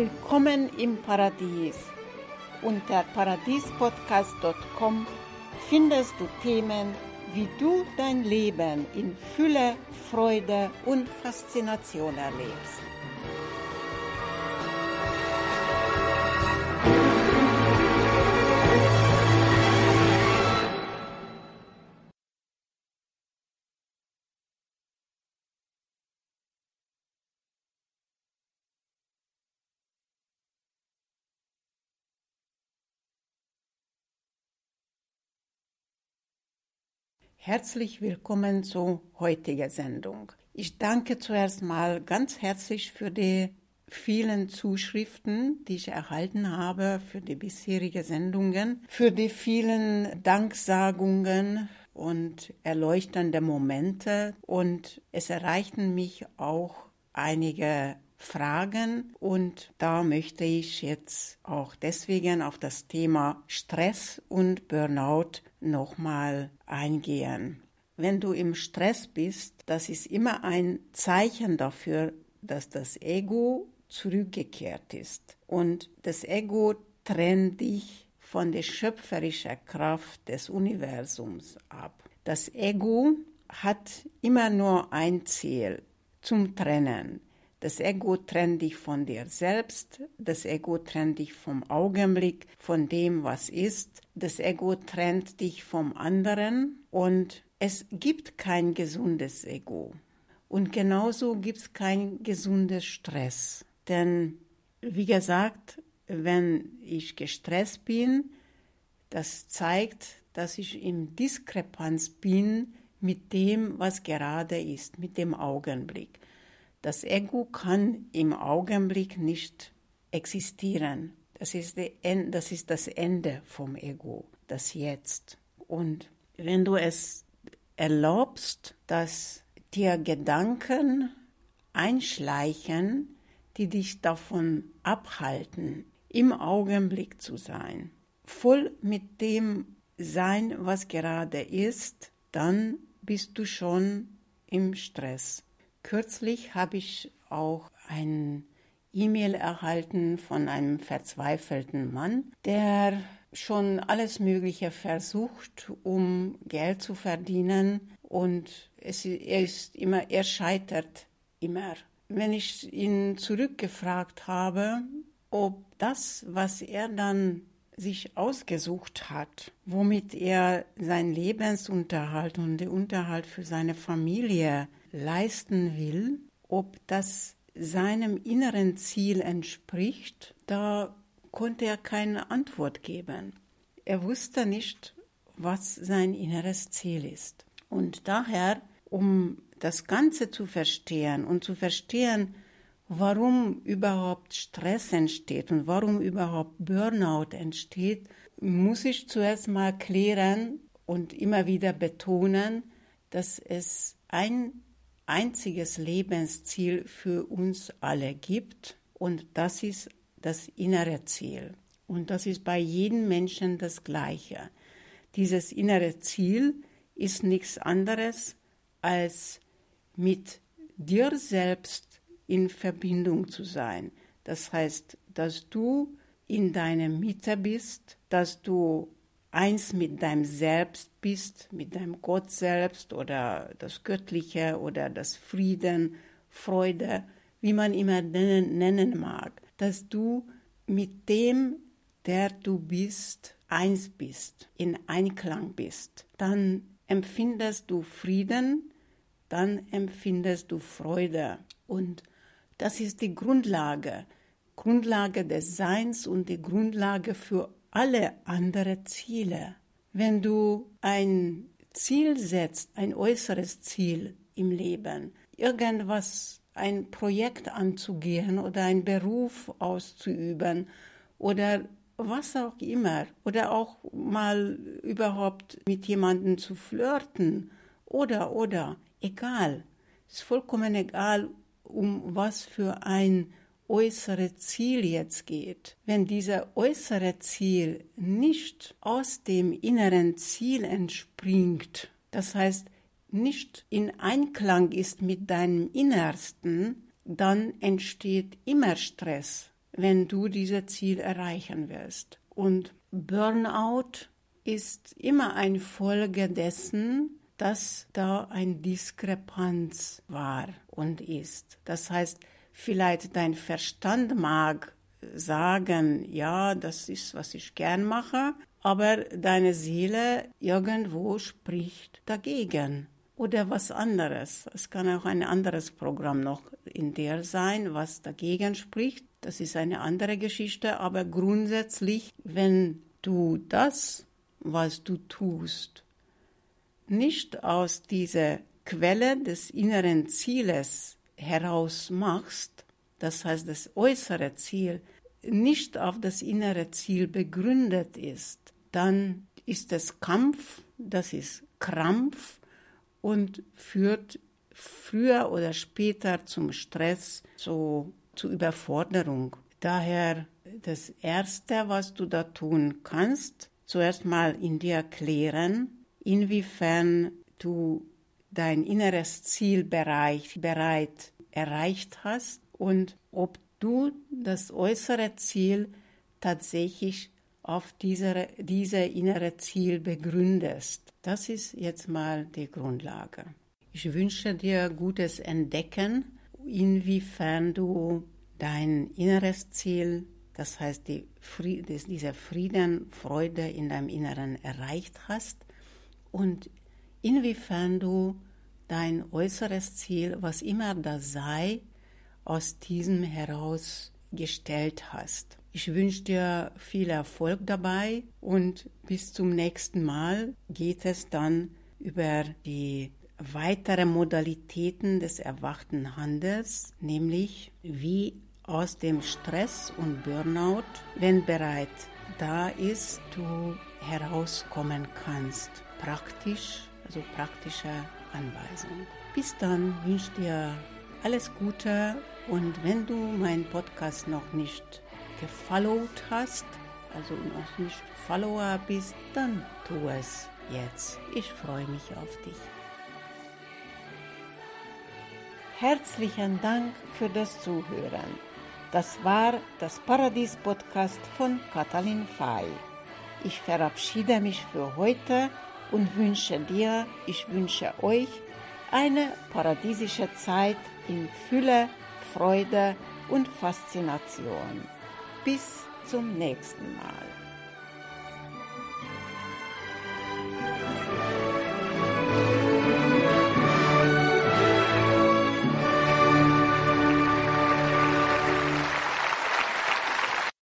Willkommen im Paradies. Unter paradiespodcast.com findest du Themen, wie du dein Leben in Fülle, Freude und Faszination erlebst. Herzlich willkommen zur heutigen Sendung. Ich danke zuerst mal ganz herzlich für die vielen Zuschriften, die ich erhalten habe für die bisherigen Sendungen, für die vielen Danksagungen und erleuchtende Momente und es erreichten mich auch einige Fragen und da möchte ich jetzt auch deswegen auf das Thema Stress und Burnout nochmal eingehen. Wenn du im Stress bist, das ist immer ein Zeichen dafür, dass das Ego zurückgekehrt ist. Und das Ego trennt dich von der schöpferischen Kraft des Universums ab. Das Ego hat immer nur ein Ziel zum Trennen. Das Ego trennt dich von dir selbst, das Ego trennt dich vom Augenblick, von dem, was ist, das Ego trennt dich vom anderen und es gibt kein gesundes Ego. Und genauso gibt es kein gesundes Stress. Denn, wie gesagt, wenn ich gestresst bin, das zeigt, dass ich in Diskrepanz bin mit dem, was gerade ist, mit dem Augenblick. Das Ego kann im Augenblick nicht existieren. Das ist, das ist das Ende vom Ego, das Jetzt. Und wenn du es erlaubst, dass dir Gedanken einschleichen, die dich davon abhalten, im Augenblick zu sein, voll mit dem sein, was gerade ist, dann bist du schon im Stress. Kürzlich habe ich auch ein E-Mail erhalten von einem verzweifelten Mann, der schon alles Mögliche versucht, um Geld zu verdienen und es, er ist immer, er scheitert immer. Wenn ich ihn zurückgefragt habe, ob das, was er dann sich ausgesucht hat, womit er seinen Lebensunterhalt und den Unterhalt für seine Familie leisten will, ob das seinem inneren Ziel entspricht, da konnte er keine Antwort geben. Er wusste nicht, was sein inneres Ziel ist. Und daher, um das Ganze zu verstehen und zu verstehen, warum überhaupt Stress entsteht und warum überhaupt Burnout entsteht, muss ich zuerst mal klären und immer wieder betonen, dass es ein einziges Lebensziel für uns alle gibt und das ist das innere Ziel. Und das ist bei jedem Menschen das gleiche. Dieses innere Ziel ist nichts anderes als mit dir selbst in Verbindung zu sein. Das heißt, dass du in deiner Mitte bist, dass du eins mit deinem Selbst bist, mit deinem Gott selbst oder das Göttliche oder das Frieden, Freude, wie man immer nennen, mag, dass du mit dem, der du bist, eins bist, in Einklang bist, dann empfindest du Frieden, dann empfindest du Freude. Und das ist die Grundlage, Grundlage des Seins und die Grundlage für alle anderen Ziele. Wenn du ein Ziel setzt, ein äußeres Ziel im Leben, irgendwas, ein Projekt anzugehen oder einen Beruf auszuüben oder was auch immer oder auch mal überhaupt mit jemandem zu flirten oder oder egal, ist vollkommen egal, um was für ein äußere Ziel jetzt geht, wenn dieser äußere Ziel nicht aus dem inneren Ziel entspringt, das heißt nicht in Einklang ist mit deinem Innersten, dann entsteht immer Stress. wenn du dieses Ziel erreichen wirst. Und Burnout ist immer eine Folge dessen, dass da ein Diskrepanz war und ist. Das heißt, vielleicht dein Verstand mag sagen, ja, das ist, was ich gern mache, aber deine Seele irgendwo spricht dagegen oder was anderes. Es kann auch ein anderes Programm noch in dir sein, was dagegen spricht. Das ist eine andere Geschichte, aber grundsätzlich, wenn du das, was du tust, nicht aus dieser Quelle des inneren Zieles heraus machst, das heißt das äußere Ziel nicht auf das innere Ziel begründet ist, dann ist es Kampf, das ist Krampf und führt früher oder später zum Stress, zu, zur Überforderung. Daher das Erste, was du da tun kannst, zuerst mal in dir klären, inwiefern du dein inneres Ziel bereit, bereit erreicht hast und ob du das äußere Ziel tatsächlich auf diese, diese innere Ziel begründest. Das ist jetzt mal die Grundlage. Ich wünsche dir gutes Entdecken, inwiefern du dein inneres Ziel, das heißt die Fried, diese Frieden, Freude in deinem Inneren erreicht hast und inwiefern du dein äußeres Ziel, was immer das sei, aus diesem herausgestellt hast. Ich wünsche dir viel Erfolg dabei und bis zum nächsten Mal geht es dann über die weitere Modalitäten des erwachten Handels, nämlich wie aus dem Stress und Burnout, wenn bereit da ist, du herauskommen kannst praktisch, also praktische Anweisung. Bis dann wünsche dir alles Gute und wenn du meinen Podcast noch nicht gefollowt hast, also noch nicht Follower bist, dann tu es jetzt. Ich freue mich auf dich. Herzlichen Dank für das Zuhören. Das war das Paradies Podcast von Katalin Fay. Ich verabschiede mich für heute und wünsche dir, ich wünsche euch eine paradiesische Zeit in Fülle, Freude und Faszination. Bis zum nächsten Mal.